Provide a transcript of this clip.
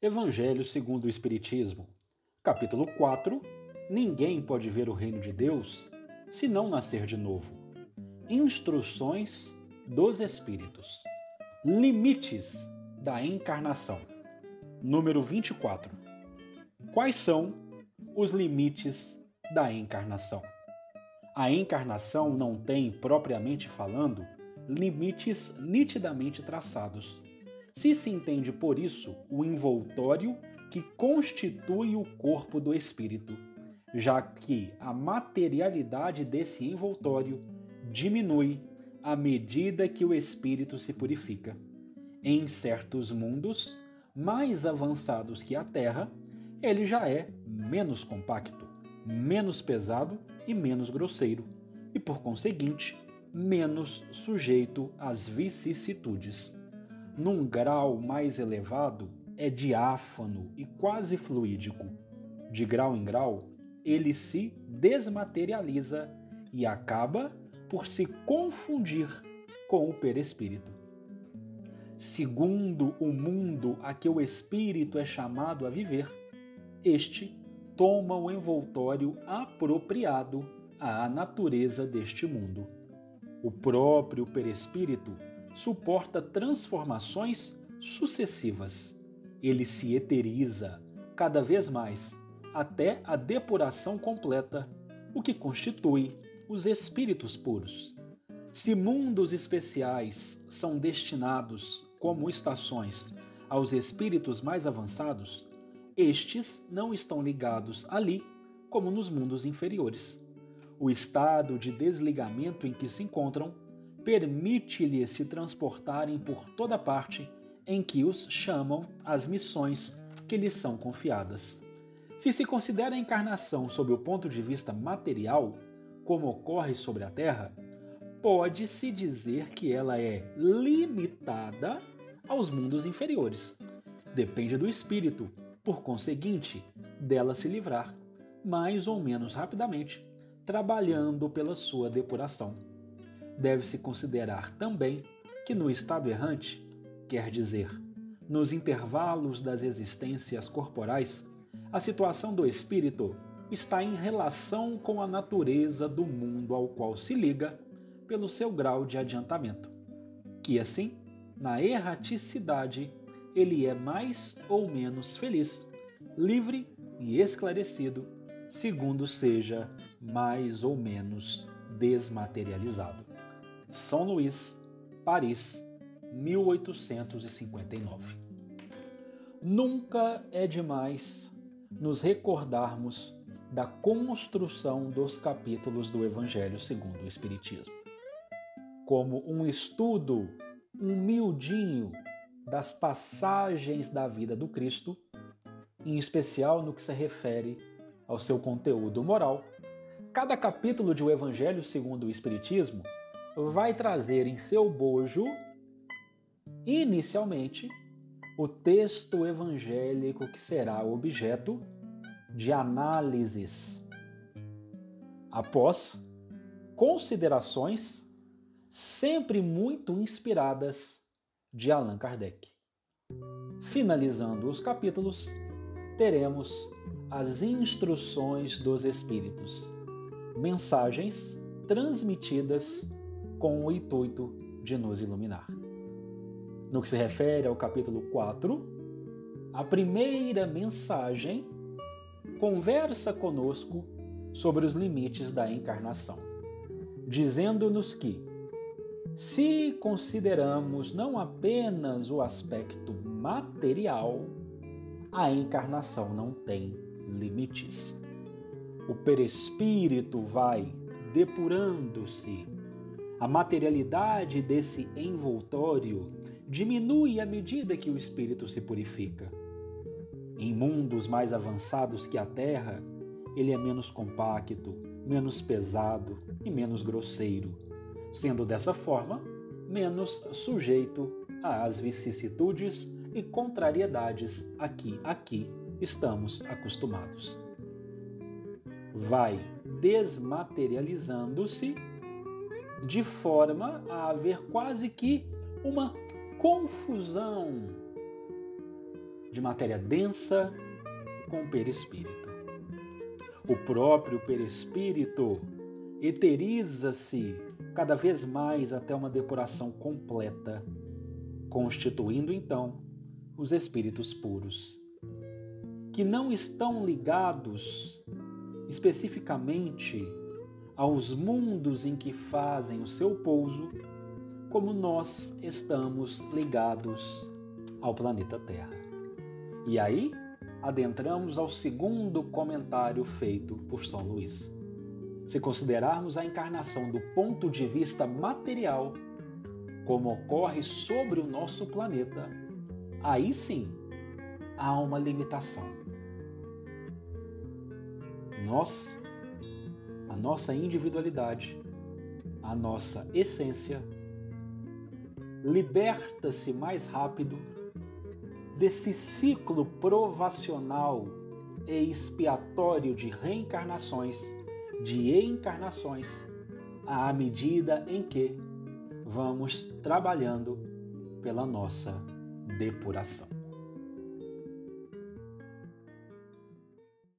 Evangelho segundo o Espiritismo, capítulo 4 Ninguém pode ver o reino de Deus se não nascer de novo. Instruções dos Espíritos. Limites da encarnação. Número 24. Quais são os limites da encarnação? A encarnação não tem, propriamente falando, limites nitidamente traçados se se entende por isso o envoltório que constitui o corpo do espírito, já que a materialidade desse envoltório diminui à medida que o espírito se purifica. Em certos mundos mais avançados que a Terra, ele já é menos compacto, menos pesado e menos grosseiro, e por conseguinte, menos sujeito às vicissitudes num grau mais elevado, é diáfano e quase fluídico. De grau em grau, ele se desmaterializa e acaba por se confundir com o perispírito. Segundo o mundo a que o espírito é chamado a viver, este toma o envoltório apropriado à natureza deste mundo. O próprio perispírito suporta transformações sucessivas. Ele se eteriza cada vez mais até a depuração completa, o que constitui os espíritos puros. Se mundos especiais são destinados como estações aos espíritos mais avançados, estes não estão ligados ali como nos mundos inferiores. O estado de desligamento em que se encontram permite-lhes se transportarem por toda parte em que os chamam as missões que lhes são confiadas. Se se considera a encarnação sob o ponto de vista material, como ocorre sobre a Terra, pode-se dizer que ela é limitada aos mundos inferiores. Depende do espírito, por conseguinte, dela se livrar, mais ou menos rapidamente, trabalhando pela sua depuração deve-se considerar também que no estado errante, quer dizer, nos intervalos das existências corporais, a situação do espírito está em relação com a natureza do mundo ao qual se liga pelo seu grau de adiantamento. Que assim, na erraticidade, ele é mais ou menos feliz, livre e esclarecido, segundo seja mais ou menos desmaterializado. São Luís, Paris, 1859. Nunca é demais nos recordarmos da construção dos capítulos do Evangelho segundo o Espiritismo, como um estudo humildinho das passagens da vida do Cristo, em especial no que se refere ao seu conteúdo moral. Cada capítulo de O Evangelho segundo o Espiritismo vai trazer em seu bojo, inicialmente, o texto evangélico que será objeto de análises. Após considerações sempre muito inspiradas de Allan Kardec. Finalizando os capítulos, teremos as instruções dos Espíritos, mensagens transmitidas com o intuito de nos iluminar. No que se refere ao capítulo 4, a primeira mensagem conversa conosco sobre os limites da encarnação, dizendo-nos que, se consideramos não apenas o aspecto material, a encarnação não tem limites. O perispírito vai depurando-se a materialidade desse envoltório diminui à medida que o espírito se purifica. Em mundos mais avançados que a Terra, ele é menos compacto, menos pesado e menos grosseiro, sendo dessa forma menos sujeito às vicissitudes e contrariedades a que aqui estamos acostumados. Vai desmaterializando-se de forma a haver quase que uma confusão de matéria densa com o perispírito. O próprio perispírito eteriza-se cada vez mais até uma depuração completa, constituindo então os espíritos puros, que não estão ligados especificamente aos mundos em que fazem o seu pouso, como nós estamos ligados ao planeta Terra. E aí adentramos ao segundo comentário feito por São Luís. Se considerarmos a encarnação do ponto de vista material, como ocorre sobre o nosso planeta, aí sim há uma limitação. Nós, a nossa individualidade, a nossa essência, liberta-se mais rápido desse ciclo provacional e expiatório de reencarnações, de encarnações, à medida em que vamos trabalhando pela nossa depuração.